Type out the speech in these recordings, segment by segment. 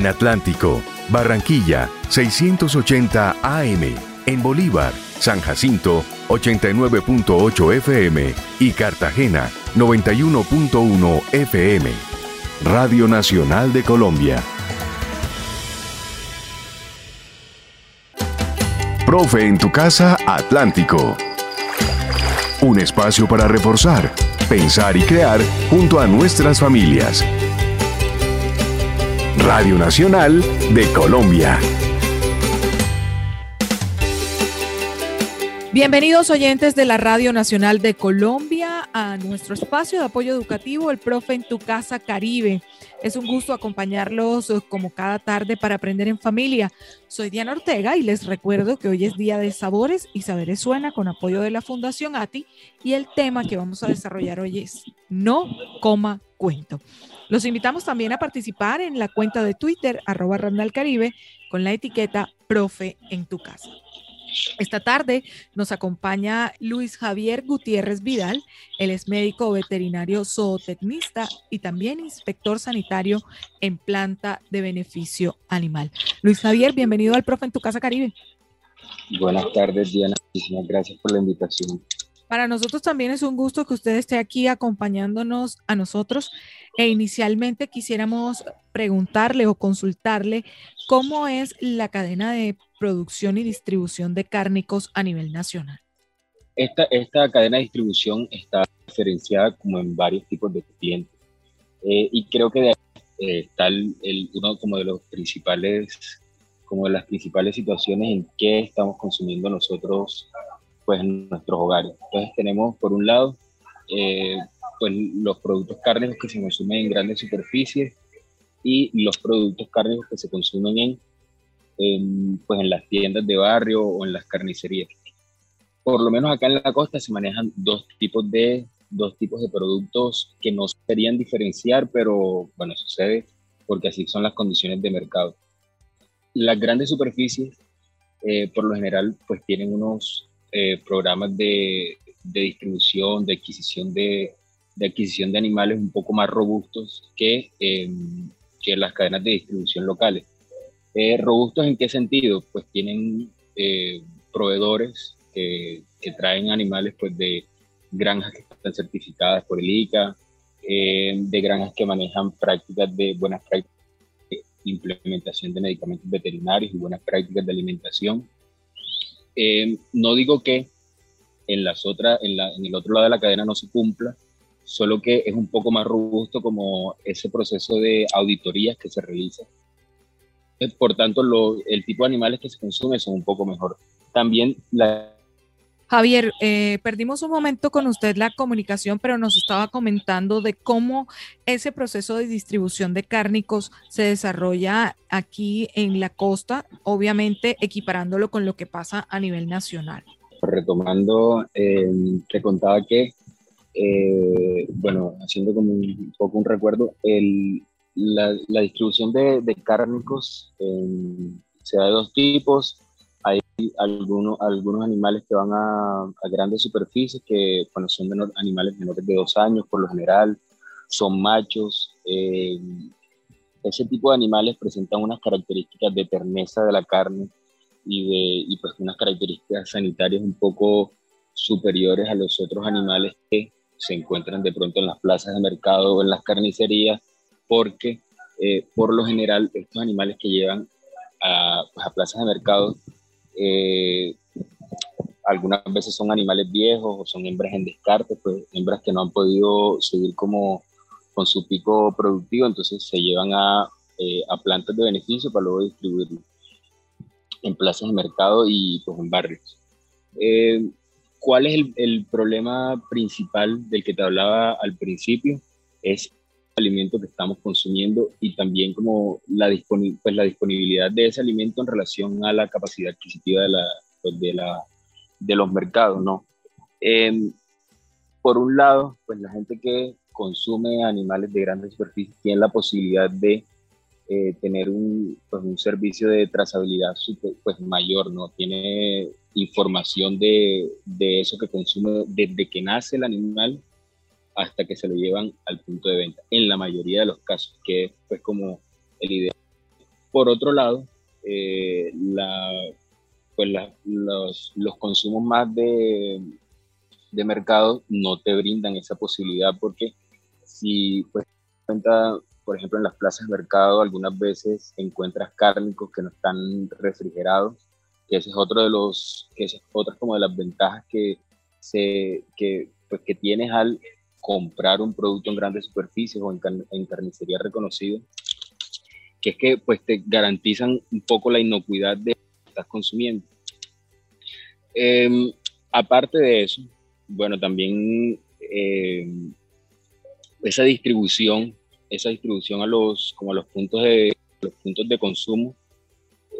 En Atlántico, Barranquilla, 680 AM. En Bolívar, San Jacinto, 89.8 FM. Y Cartagena, 91.1 FM. Radio Nacional de Colombia. Profe en tu casa, Atlántico. Un espacio para reforzar, pensar y crear junto a nuestras familias. Radio Nacional de Colombia. Bienvenidos oyentes de la Radio Nacional de Colombia a nuestro espacio de apoyo educativo, el Profe en tu Casa Caribe. Es un gusto acompañarlos eh, como cada tarde para aprender en familia. Soy Diana Ortega y les recuerdo que hoy es día de sabores y saberes suena con apoyo de la Fundación ATI y el tema que vamos a desarrollar hoy es no coma cuento. Los invitamos también a participar en la cuenta de Twitter arroba Caribe con la etiqueta Profe en tu casa. Esta tarde nos acompaña Luis Javier Gutiérrez Vidal. Él es médico veterinario zootecnista y también inspector sanitario en planta de beneficio animal. Luis Javier, bienvenido al Profe en tu Casa Caribe. Buenas tardes, Diana. Muchísimas gracias por la invitación. Para nosotros también es un gusto que usted esté aquí acompañándonos a nosotros e inicialmente quisiéramos preguntarle o consultarle cómo es la cadena de producción y distribución de cárnicos a nivel nacional. Esta, esta cadena de distribución está diferenciada como en varios tipos de clientes eh, y creo que de ahí, eh, está el, uno como de los principales como de las principales situaciones en que estamos consumiendo nosotros pues, en nuestros hogares. Entonces tenemos por un lado eh, pues, los productos cárnicos que se consumen en grandes superficies y los productos cárnicos que se consumen en, pues, en las tiendas de barrio o en las carnicerías. Por lo menos acá en la costa se manejan dos tipos de, dos tipos de productos que no serían diferenciar, pero bueno, sucede porque así son las condiciones de mercado. Las grandes superficies, eh, por lo general, pues tienen unos eh, programas de, distribución, de adquisición de, adquisición de animales un poco más robustos que, em, que las cadenas de distribución locales. Eh, ¿Robustos en qué sentido? Pues tienen eh, proveedores que, traen animales pues, de granjas que están certificadas por el ICA, de granjas que manejan prácticas de buenas prácticas de implementación de medicamentos veterinarios y buenas prácticas de alimentación eh, no digo que en, las otras, en, el otro lado de la cadena no se cumpla, solo que es un poco más robusto como ese proceso de auditorías que se realiza. Eh, por tanto, el tipo de animales que se consumen son un poco mejor. También la Javier, eh, perdimos un momento con usted la comunicación, pero nos estaba comentando de cómo ese proceso de distribución de cárnicos se desarrolla aquí en la costa, obviamente equiparándolo con lo que pasa a nivel nacional. Retomando, eh, te contaba que, eh, bueno, haciendo como un poco un recuerdo, la, distribución de, cárnicos se da de dos tipos algunos, algunos animales que van a, grandes superficies, que bueno, son animales menores de dos años por lo general, son machos. Eh, ese tipo de animales presentan unas características de terneza de la carne y, de, y pues unas características sanitarias un poco superiores a los otros animales que se encuentran de pronto en las plazas de mercado o en las carnicerías, porque eh, por lo general estos animales que llevan a, pues, a plazas de mercado eh, algunas veces son animales viejos o son hembras en descarte, pues hembras que no han podido seguir como con su pico productivo, entonces se llevan a, eh, a plantas de beneficio para luego distribuirlo en plazas de mercado y pues en barrios. Eh, ¿Cuál es el, el, problema principal del que te hablaba al principio? Es alimento que estamos consumiendo y también como la, pues la disponibilidad de ese alimento en relación a la capacidad adquisitiva de, la, pues de, la, de los mercados, ¿no? Em, por un lado, pues la gente que consume animales de grandes superficies tiene la posibilidad de eh, tener un, pues un servicio de trazabilidad pues mayor, ¿no? Tiene información de, de eso que consume desde que nace el animal hasta que se lo llevan al punto de venta, en la mayoría de los casos, que es pues como el ideal. por otro lado, eh, pues los, los, consumos más de, de, mercado no te brindan esa posibilidad porque si pues cuenta, por ejemplo, en las plazas de mercado algunas veces encuentras cárnicos que no están refrigerados, que ese es otro de los, que es otra como de las ventajas que, se, que, pues, que tienes al comprar un producto en grandes superficies o en, en carnicería reconocido, que es que pues te garantizan un poco la inocuidad de lo que estás consumiendo. Em, aparte de eso, bueno, también em, esa distribución, esa distribución a los, como a los puntos de, los puntos de consumo,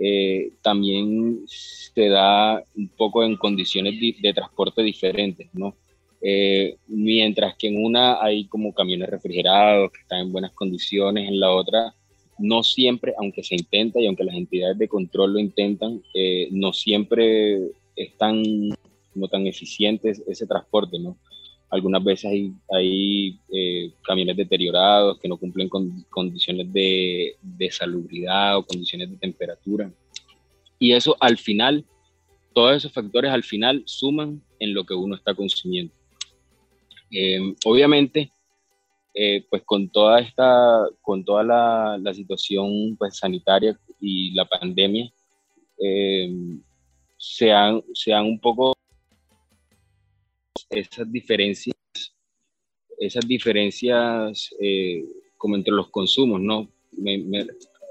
eh, también se da un poco en condiciones de, transporte diferentes, ¿no? Eh, mientras que en una hay como camiones refrigerados que están en buenas condiciones, en la otra no siempre, aunque se intenta y aunque las entidades de control lo intentan, eh, no siempre es tan, como tan eficiente ese transporte, ¿no? Algunas veces hay, hay eh, camiones deteriorados que no cumplen con condiciones de, de salubridad o condiciones de temperatura. Y eso al final, todos esos factores al final suman en lo que uno está consumiendo. Eh, obviamente, eh, pues con toda esta, con toda la, la situación pues, sanitaria y la pandemia, eh, se, han, se han un poco esas diferencias, esas diferencias eh, como entre los consumos, ¿no?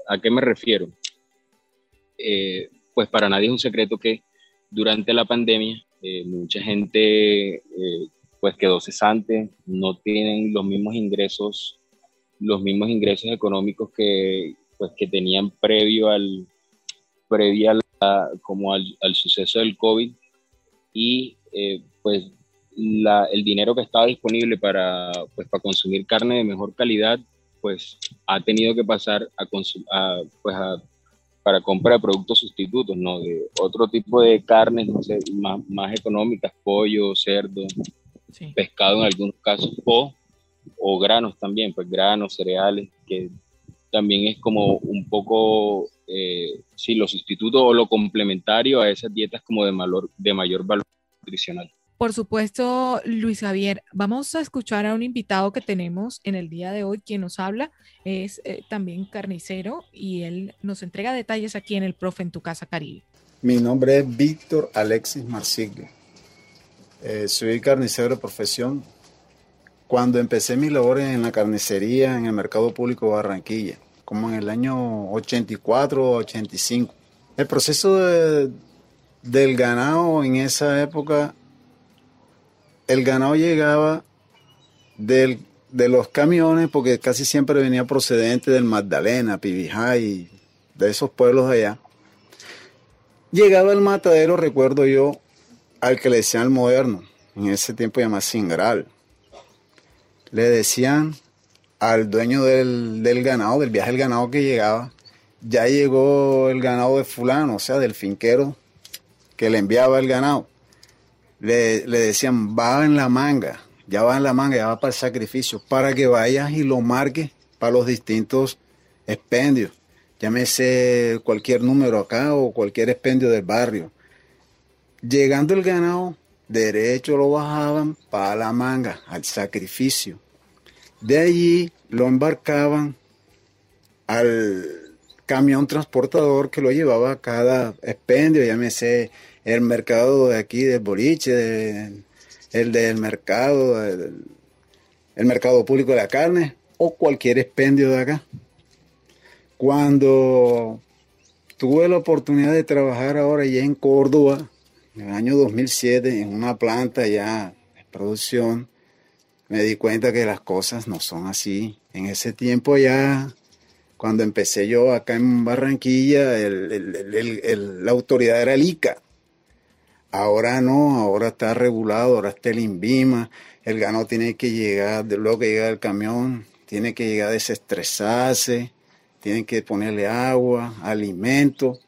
¿A qué me refiero? pues para nadie es un secreto que durante la pandemia mucha gente pues quedó cesante, no tienen los mismos ingresos, los mismos ingresos económicos que, pues, que tenían previo al, previo como al, suceso del COVID y pues pues el dinero que estaba disponible para, pues, para consumir carne de mejor calidad, pues ha tenido que pasar a, a, pues, para compra de productos sustitutos, ¿no? De otro tipo de carnes, no sé, más, más económicas, pollo, cerdo, pescado en algunos casos, o, o granos también, pues granos, cereales, que también es como un poco, eh, sí, lo sustituto o lo complementario a esas dietas como de, valor, de mayor valor nutricional. Por supuesto, Luis Javier, vamos a escuchar a un invitado que tenemos en el día de hoy. Quien nos habla es eh, también carnicero y él nos entrega detalles aquí en el Profe en tu Casa Caribe. Mi nombre es Víctor Alexis Marsiglio. Eh, soy carnicero de profesión. Cuando empecé mis labores en la carnicería en el mercado público de Barranquilla, como en el año 84 o 85. El proceso del ganado en esa época, el ganado llegaba de los camiones, porque casi siempre venía procedente del Magdalena, Pibijay, de esos pueblos allá. Llegaba el matadero, recuerdo yo, al que le decían el moderno, en ese tiempo llamaba Singral. Le decían al dueño del, ganado, del viaje del ganado que llegaba, ya llegó el ganado de fulano, o sea, del finquero que le enviaba el ganado. Le, le, decían, va en la manga, ya va en la manga, ya va para el sacrificio, para que vayas y lo marques para los distintos expendios. Llámese cualquier número acá o cualquier expendio del barrio. Llegando el ganado, derecho lo bajaban para la manga, al sacrificio. De allí lo embarcaban al camión transportador que lo llevaba a cada expendio, llámese el mercado de aquí, del boliche, el del mercado, el mercado público de la carne o cualquier expendio de acá. Cuando tuve la oportunidad de trabajar ahora ya en Córdoba, en el año 2007, en una planta ya de producción, me di cuenta que las cosas no son así. En ese tiempo ya, cuando empecé yo acá en Barranquilla, la autoridad era el ICA. Ahora no, ahora está regulado, ahora está el INVIMA, el ganado tiene que llegar, luego que llega el camión, tiene que llegar a desestresarse, tienen que ponerle agua, alimento,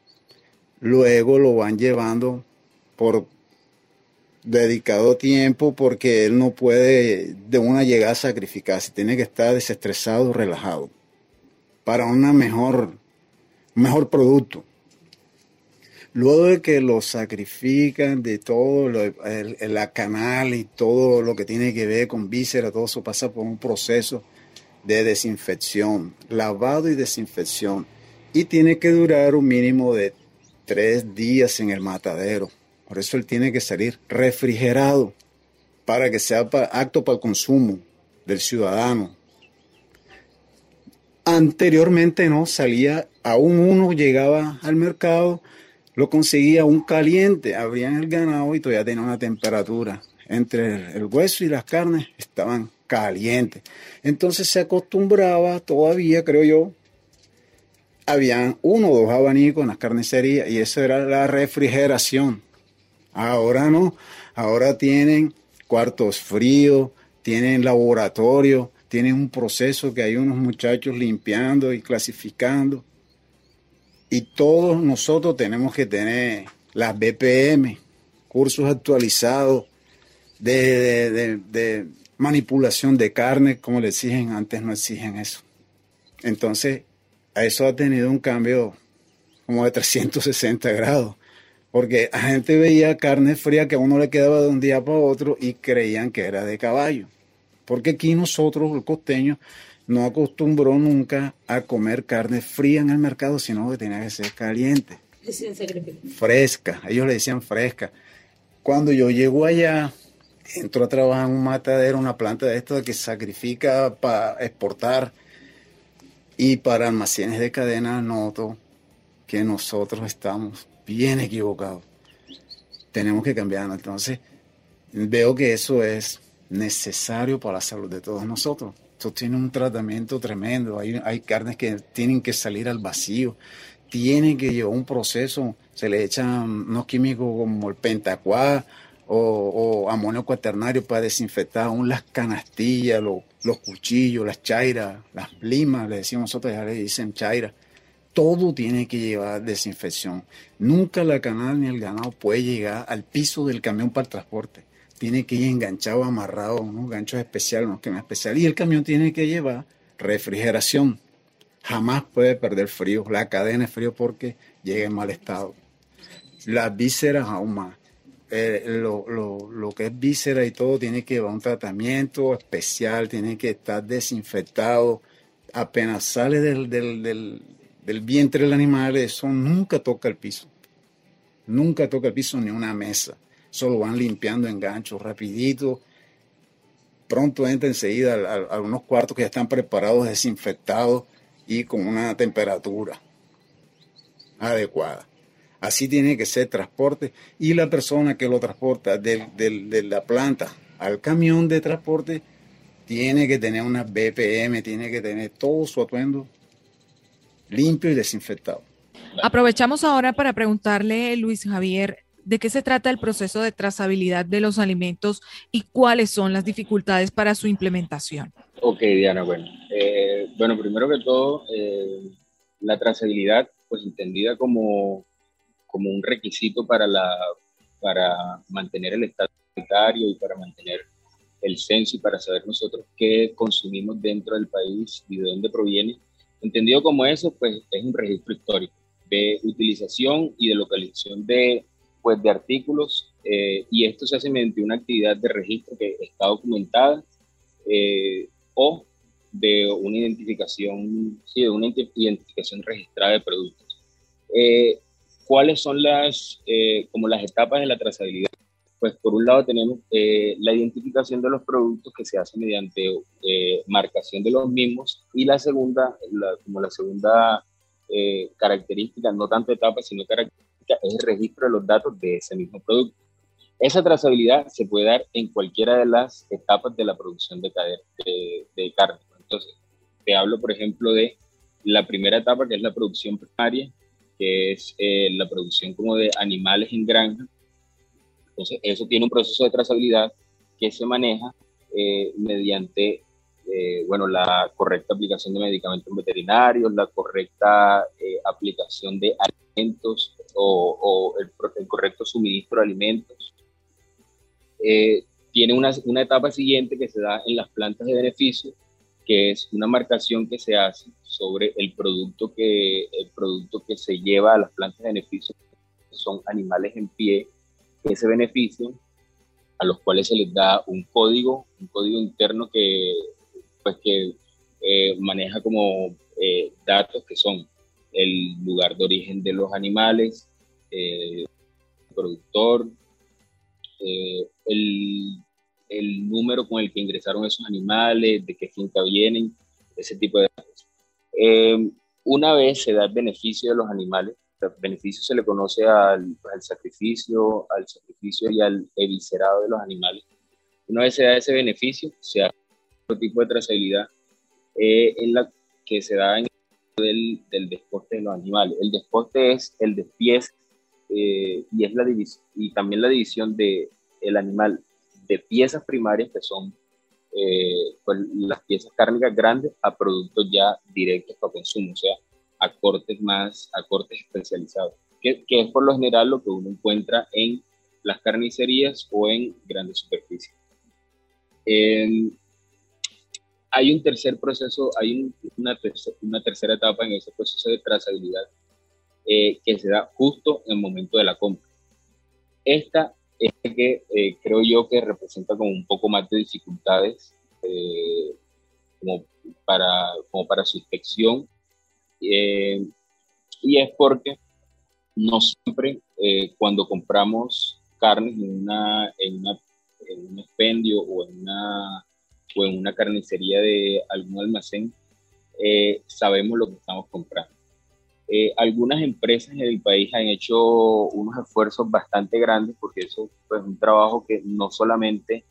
luego lo van llevando por dedicado tiempo porque él no puede de una llegar a sacrificarse, tiene que estar desestresado, relajado, para una mejor mejor producto. Luego de que lo sacrifican de todo, la canal y todo lo que tiene que ver con víscera, todo eso pasa por un proceso de desinfección, lavado y desinfección. Y tiene que durar un mínimo de tres días en el matadero. Por eso él tiene que salir refrigerado para que sea apto para el consumo del ciudadano. Anteriormente no salía, aún uno llegaba al mercado, lo conseguía un caliente, abrían el ganado y todavía tenía una temperatura. Entre el hueso y las carnes estaban calientes. Entonces se acostumbraba todavía, creo yo, habían uno o dos abanicos en las carnicerías y eso era la refrigeración. Ahora no, ahora tienen cuartos fríos, tienen laboratorio, tienen un proceso que hay unos muchachos limpiando y clasificando. Y todos nosotros tenemos que tener las BPM, cursos actualizados de, manipulación de carne, como le exigen, antes no exigen eso. Entonces, eso ha tenido un cambio como de 360 grados porque la gente veía carne fría que a uno le quedaba de un día para otro y creían que era de caballo. Porque aquí nosotros, el costeño, no acostumbró nunca a comer carne fría en el mercado, sino que tenía que ser caliente. Fresca, ellos le decían fresca. Cuando yo llego allá, entro a trabajar en un matadero, una planta de esto que sacrifica para exportar y para almacenes de cadena, noto que nosotros estamos bien equivocado. Tenemos que cambiarnos. Entonces, veo que eso es necesario para la salud de todos nosotros. Esto tiene un tratamiento tremendo. Hay, hay carnes que tienen que salir al vacío. Tienen que llevar un proceso. Se le echan unos químicos como el pentacuá o, o amonio cuaternario para desinfectar aún las canastillas, los cuchillos, las chairas, las limas, le decimos nosotros, ya le dicen chaira todo tiene que llevar desinfección. Nunca la canal ni el ganado puede llegar al piso del camión para el transporte. Tiene que ir enganchado, amarrado, unos ganchos especiales, unos quemas especiales. Y el camión tiene que llevar refrigeración. Jamás puede perder frío. La cadena es frío porque llega en mal estado. Las vísceras aún más. Eh, lo, que es víscera y todo tiene que llevar un tratamiento especial, tiene que estar desinfectado. Apenas sale del vientre del animal, eso nunca toca el piso. Nunca toca el piso ni una mesa. Solo van limpiando enganchos rapidito. Pronto entra enseguida a, unos cuartos que ya están preparados, desinfectados y con una temperatura adecuada. Así tiene que ser transporte y la persona que lo transporta de la planta al camión de transporte tiene que tener una BPM, tiene que tener todo su atuendo limpio y desinfectado. Aprovechamos ahora para preguntarle, Luis Javier, de qué se trata el proceso de trazabilidad de los alimentos y cuáles son las dificultades para su implementación. Ok, Diana, bueno. Eh, bueno, primero que todo, eh, la trazabilidad, pues entendida como, como un requisito para, la, para mantener el estado sanitario y para mantener el censo y para saber nosotros qué consumimos dentro del país y de dónde proviene, Entendido como eso, pues es un registro histórico de utilización y de localización de, pues, de artículos eh, y esto se hace mediante una actividad de registro que está documentada eh, o de una identificación, sí, de una identificación registrada de productos. Eh, ¿Cuáles son las, como las etapas de la trazabilidad? Pues por un lado tenemos eh, la identificación de los productos que se hace mediante eh, marcación de los mismos y la segunda, como la segunda eh, característica, no tanto etapa, sino característica, es el registro de los datos de ese mismo producto. Esa trazabilidad se puede dar en cualquiera de las etapas de la producción de, de, de carne. Entonces, te hablo, por ejemplo, de la primera etapa, que es la producción primaria, que es la producción como de animales en granja, entonces, eso tiene un proceso de trazabilidad que se maneja eh, mediante, eh, bueno, la correcta aplicación de medicamentos veterinarios, la correcta eh, aplicación de alimentos o, el, correcto suministro de alimentos. tiene una, una, etapa siguiente que se da en las plantas de beneficio, que es una marcación que se hace sobre el producto que, el producto que se lleva a las plantas de beneficio, son animales en pie, ese beneficio, a los cuales se les da un código, un código interno que, pues, que eh, maneja como eh, datos que son el lugar de origen de los animales, eh, el productor, el el número con el que ingresaron esos animales, de qué finca vienen, ese tipo de. Eh, una vez se da el beneficio de los animales, beneficio se le conoce al, sacrificio, al sacrificio y al eviscerado de los animales. Una vez se da ese beneficio, se hace otro tipo de trazabilidad eh, en la que se da en el del, desporte de los animales. El desporte es el despiece eh, y es la y también la división de el animal de piezas primarias que son eh, pues, las piezas cárnicas grandes a productos ya directos para consumo, o sea, a cortes más, a cortes especializados, que, que es por lo general lo que uno encuentra en las carnicerías o en grandes superficies. hay un tercer proceso, hay una, una, tercera etapa en ese proceso de trazabilidad eh, que se da justo en el momento de la compra. Esta es que eh, creo yo que representa como un poco más de dificultades eh, como, para, como para su inspección. Eh, y es porque no siempre cuando compramos carnes en, una, en, un expendio o en una, o en una carnicería de algún almacén, sabemos lo que estamos comprando. Eh, algunas empresas en el país han hecho unos esfuerzos bastante grandes porque eso pues, es un trabajo que no solamente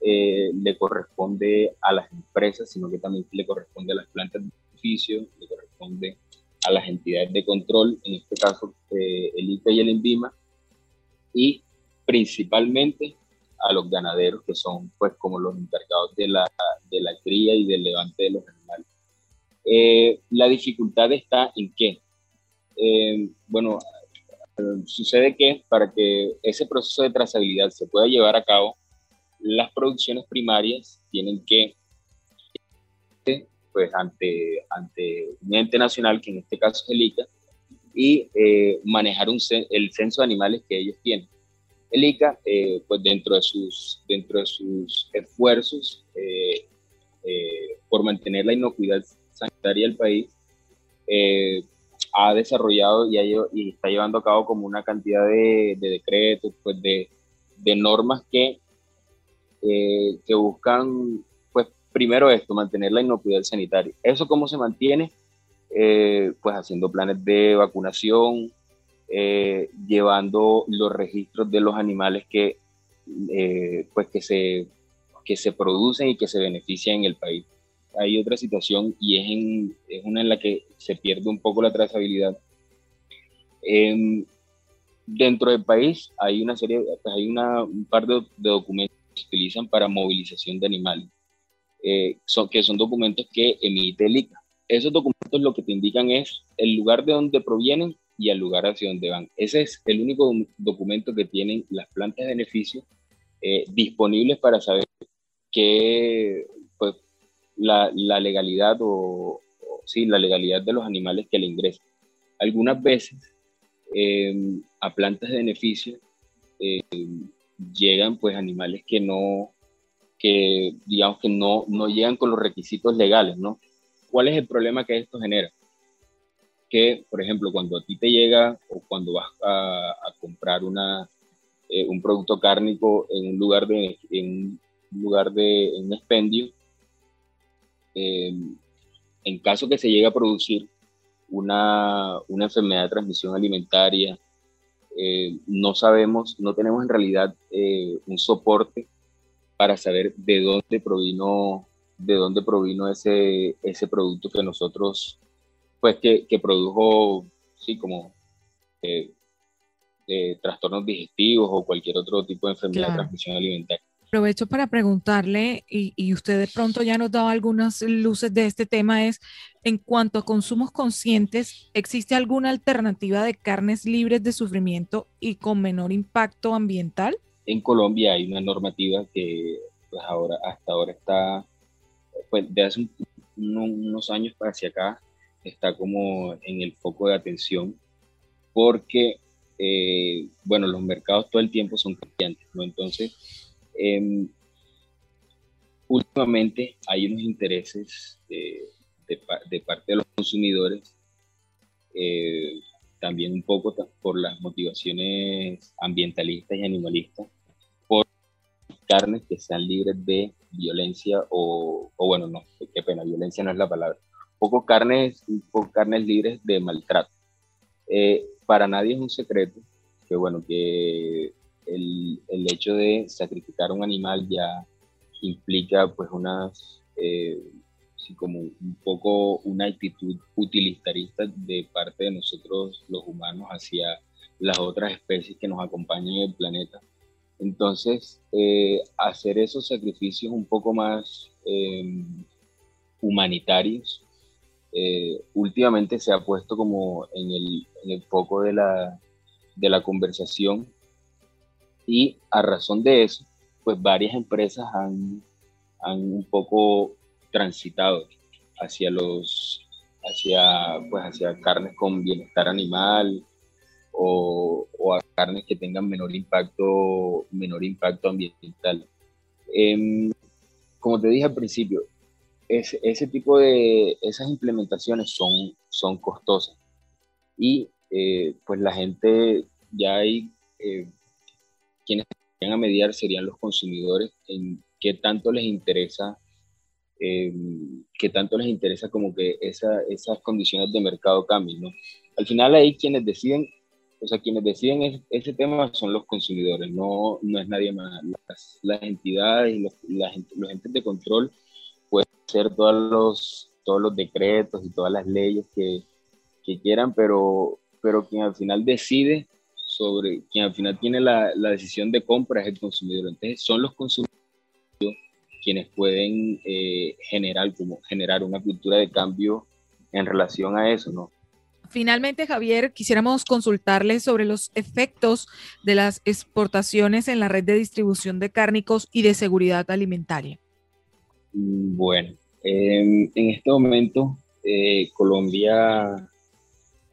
eh, le corresponde a las empresas, sino que también le corresponde a las plantas beneficio, le corresponde a las entidades de control, en este caso eh, el ICA y el ENVIMA, y principalmente a los ganaderos, que son pues como los encargados de la, de la cría y del levante de los animales. la dificultad está en qué? Eh, bueno, sucede que para que ese proceso de trazabilidad se pueda llevar a cabo, las producciones primarias tienen que, pues ante, ante un ente nacional, que en este caso es el ICA, y eh, manejar el censo de animales que ellos tienen. El ICA, eh, pues dentro de sus, dentro de sus esfuerzos por mantener la inocuidad sanitaria del país, ha desarrollado y, y, está llevando a cabo como una cantidad de, decretos, pues de, de normas que, eh, que buscan, primero esto, mantener la inocuidad sanitaria. ¿Eso cómo se mantiene? Eh, pues haciendo planes de vacunación, eh, llevando los registros de los animales que, pues que, se, que se producen y que se benefician en el país hay otra situación y es, en, es una en la que se pierde un poco la trazabilidad. dentro del país hay una serie, pues hay una, un par de, documentos que se utilizan para movilización de animales, eh, son, que son documentos que emite el ICA. Esos documentos lo que te indican es el lugar de donde provienen y el lugar hacia donde van. Ese es el único documento que tienen las plantas de beneficio eh, disponibles para saber qué, la, la legalidad o, sí, la legalidad de los animales que le ingresan. Algunas veces em, a plantas de beneficio em, llegan pues animales que no, que digamos que no, no llegan con los requisitos legales, ¿no? ¿Cuál es el problema que esto genera? Que, por ejemplo, cuando a ti te llega o cuando vas a, a comprar una, eh, un producto cárnico en un lugar de, en un lugar de en un expendio, eh, en caso que se llegue a producir una, una enfermedad de transmisión alimentaria, eh, no sabemos, no tenemos en realidad eh, un soporte para saber de dónde provino, de dónde provino ese, ese producto que nosotros, pues que, que produjo, sí, como trastornos digestivos o cualquier otro tipo de enfermedad de transmisión alimentaria. Aprovecho para preguntarle, y, usted de pronto ya nos dado algunas luces de este tema, es en cuanto a consumos conscientes, ¿existe alguna alternativa de carnes libres de sufrimiento y con menor impacto ambiental? En Colombia hay una normativa que pues ahora, hasta ahora está, pues de hace un unos años hacia acá está como en el foco de atención porque, eh, bueno, los mercados todo el tiempo son cambiantes, ¿no? Entonces, em, últimamente hay unos intereses de, parte de los consumidores, eh, también un poco por las motivaciones ambientalistas y animalistas, por carnes que sean libres de violencia o, bueno, no, qué pena, violencia no es la palabra, poco carnes, poco carnes libres de maltrato. Eh, para nadie es un secreto que, bueno, que el, el, hecho de sacrificar un animal ya implica pues unas, eh, como un poco una actitud utilitarista de parte de nosotros los humanos hacia las otras especies que nos acompañan en el planeta. Entonces, eh, hacer esos sacrificios un poco más em, humanitarios, eh, últimamente se ha puesto como en el, en el foco de la, de la conversación y a razón de eso, pues varias empresas han, han un poco transitado hacia los hacia pues hacia carnes con bienestar animal o, o, a carnes que tengan menor impacto menor impacto ambiental. Em, como te dije al principio ese, ese, tipo de esas implementaciones son son costosas. Y eh, pues la gente ya hay eh, quienes van a mediar serían los consumidores en qué tanto les interesa, eh, qué tanto les interesa como que esa, esas condiciones de mercado cambien, ¿no? Al final ahí quienes deciden, o sea, quienes deciden ese tema son los consumidores, no, no es nadie más. Las, las entidades y los, los entes de control pueden hacer todos los, todos los decretos y todas las leyes que, que quieran, pero, pero quien al final decide sobre, quien al final tiene la, la decisión de compra es el consumidor. Entonces son los consumidores quienes pueden eh, generar, como generar una cultura de cambio en relación a eso, ¿no? Finalmente, Javier, quisiéramos consultarle sobre los efectos de las exportaciones en la red de distribución de cárnicos y de seguridad alimentaria. Mm, bueno, en este momento eh, Colombia,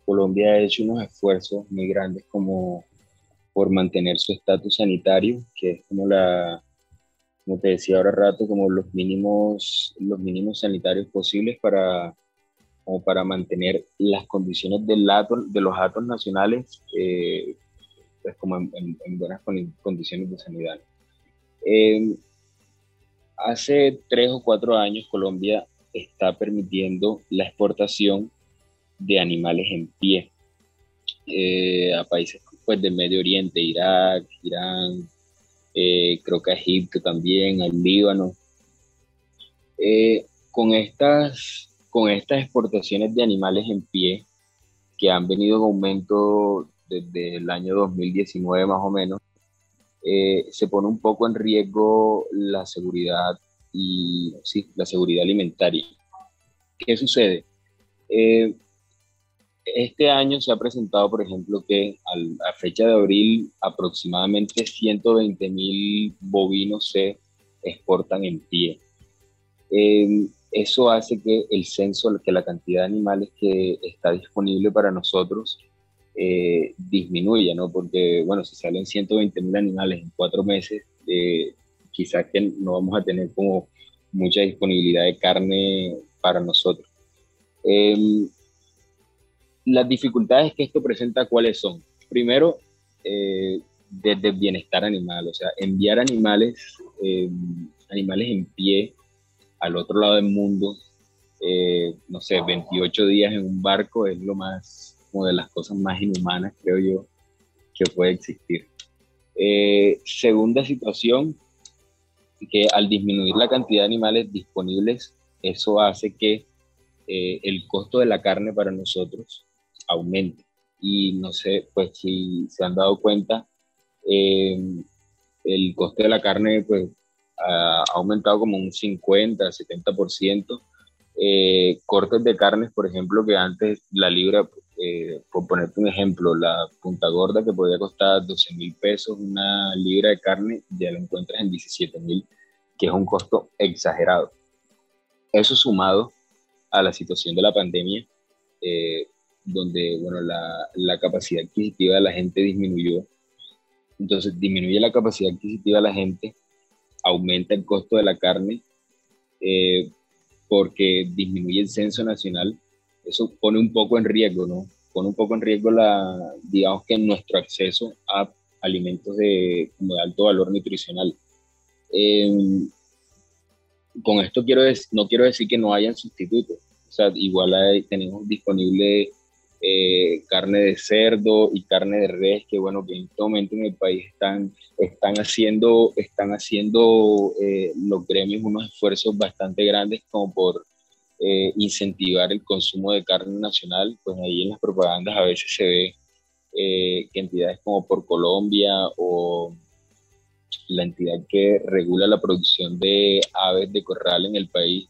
Colombia ha hecho unos esfuerzos muy grandes como por mantener su estatus sanitario, que es como la, como te decía ahora rato, como los mínimos, los mínimos sanitarios posibles para, como para mantener las condiciones del de los atos nacionales eh, pues como en, buenas condiciones de sanidad. Em, hace tres o cuatro años Colombia está permitiendo la exportación de animales en pie eh, a países pues, del Medio Oriente, Irak, Irán, eh, creo que a Egipto también, al Líbano. Eh, con, estas, con estas exportaciones de animales en pie, que han venido en aumento desde el año 2019 más o menos, eh, se pone un poco en riesgo la seguridad y sí, la seguridad alimentaria. ¿Qué sucede? Este año se ha presentado, por ejemplo, que a fecha de abril aproximadamente 120 mil bovinos se exportan en pie. Em, eso hace que el censo, que la cantidad de animales que está disponible para nosotros eh, disminuya, ¿no? Porque, bueno, si salen 120 mil animales en cuatro meses, eh, quizás que no vamos a tener como mucha disponibilidad de carne para nosotros. Em, las dificultades que esto presenta, ¿cuáles son? Primero, eh, desde el bienestar animal, o sea, enviar animales, eh, animales en pie al otro lado del mundo, eh, no sé, 28 días en un barco es lo más, como de las cosas más inhumanas, creo yo, que puede existir. segunda situación, que al disminuir la cantidad de animales disponibles, eso hace que el costo de la carne para nosotros aumente. Y no sé, pues si se han dado cuenta, em, el coste de la carne pues, ha aumentado como un 50, 70%. Eh, cortes de carnes, por ejemplo, que antes la libra, eh, por ponerte un ejemplo, la punta gorda que podía costar 12 mil pesos, una libra de carne, ya la encuentras en 17 mil, que es un costo exagerado. Eso sumado a la situación de la pandemia, eh, donde bueno, la, la, capacidad adquisitiva de la gente disminuyó. Entonces disminuye la capacidad adquisitiva de la gente, aumenta el costo de la carne, eh, porque disminuye el censo nacional. Eso pone un poco en riesgo, ¿no? Pone un poco en riesgo la, digamos que nuestro acceso a alimentos de, de alto valor nutricional. Eh, con esto quiero no quiero decir que no hayan sustitutos. O sea, igual tenemos disponible eh, carne de cerdo y carne de res, que bueno, que en este momento en el país están, están haciendo, están haciendo eh, los gremios unos esfuerzos bastante grandes como por eh, incentivar el consumo de carne nacional. Pues ahí en las propagandas a veces se ve que entidades como por Colombia o la entidad que regula la producción de aves de corral en el país,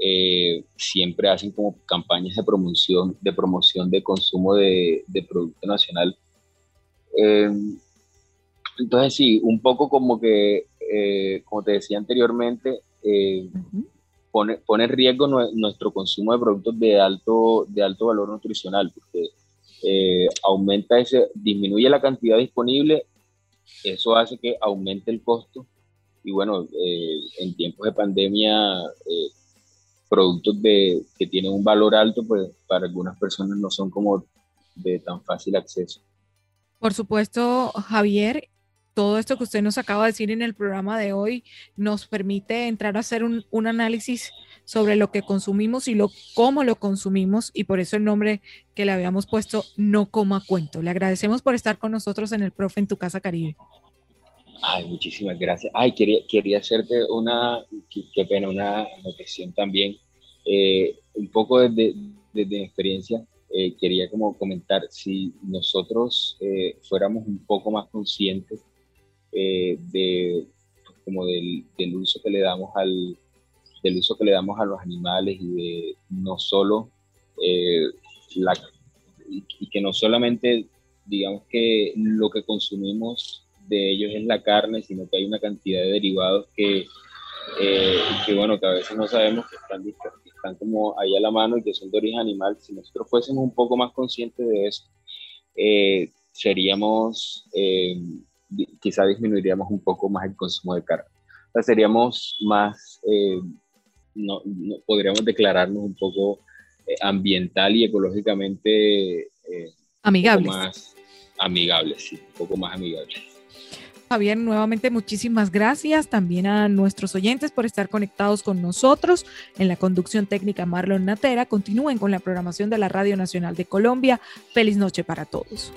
eh, siempre hacen como campañas de promoción de, promoción de consumo de, producto nacional. Eh, entonces sí, un poco como que, eh, como te decía anteriormente, pone, pone en riesgo nuestro consumo de productos de alto, de alto valor nutricional, porque aumenta ese, disminuye la cantidad disponible eso hace que aumente el costo y bueno, eh, en tiempos de pandemia, eh, productos de, que tienen un valor alto, pues para algunas personas no son como de tan fácil acceso. Por supuesto, Javier, todo esto que usted nos acaba de decir en el programa de hoy nos permite entrar a hacer un, un análisis sobre lo que consumimos y lo, cómo lo consumimos y por eso el nombre que le habíamos puesto No Coma Cuento. Le agradecemos por estar con nosotros en el Profe en tu Casa Caribe. Ay, muchísimas gracias. Ay, quería, quería hacerte una, qué, pena, una anotación también. Eh, un poco desde, desde mi experiencia, eh, quería como comentar, si nosotros eh, fuéramos un poco más conscientes de, como del, del, uso que le damos al, del uso que le damos a los animales y de no solo eh, la, y que no solamente digamos que lo que consumimos de ellos es la carne, sino que hay una cantidad de derivados que, eh, que bueno, que a veces no sabemos que están, que están como ahí a la mano y que son de origen animal. Si nosotros fuésemos un poco más conscientes de eso, eh, seríamos, quizá disminuiríamos un poco más el consumo de carne. O sea, seríamos más no, podríamos declararnos un poco eh, ambiental y ecológicamente eh, amigables. más amigables, sí, un poco más amigables. Javier, nuevamente muchísimas gracias también a nuestros oyentes por estar conectados con nosotros. En la conducción técnica Marlon Natera, continúen con la programación de la Radio Nacional de Colombia. Feliz noche para todos.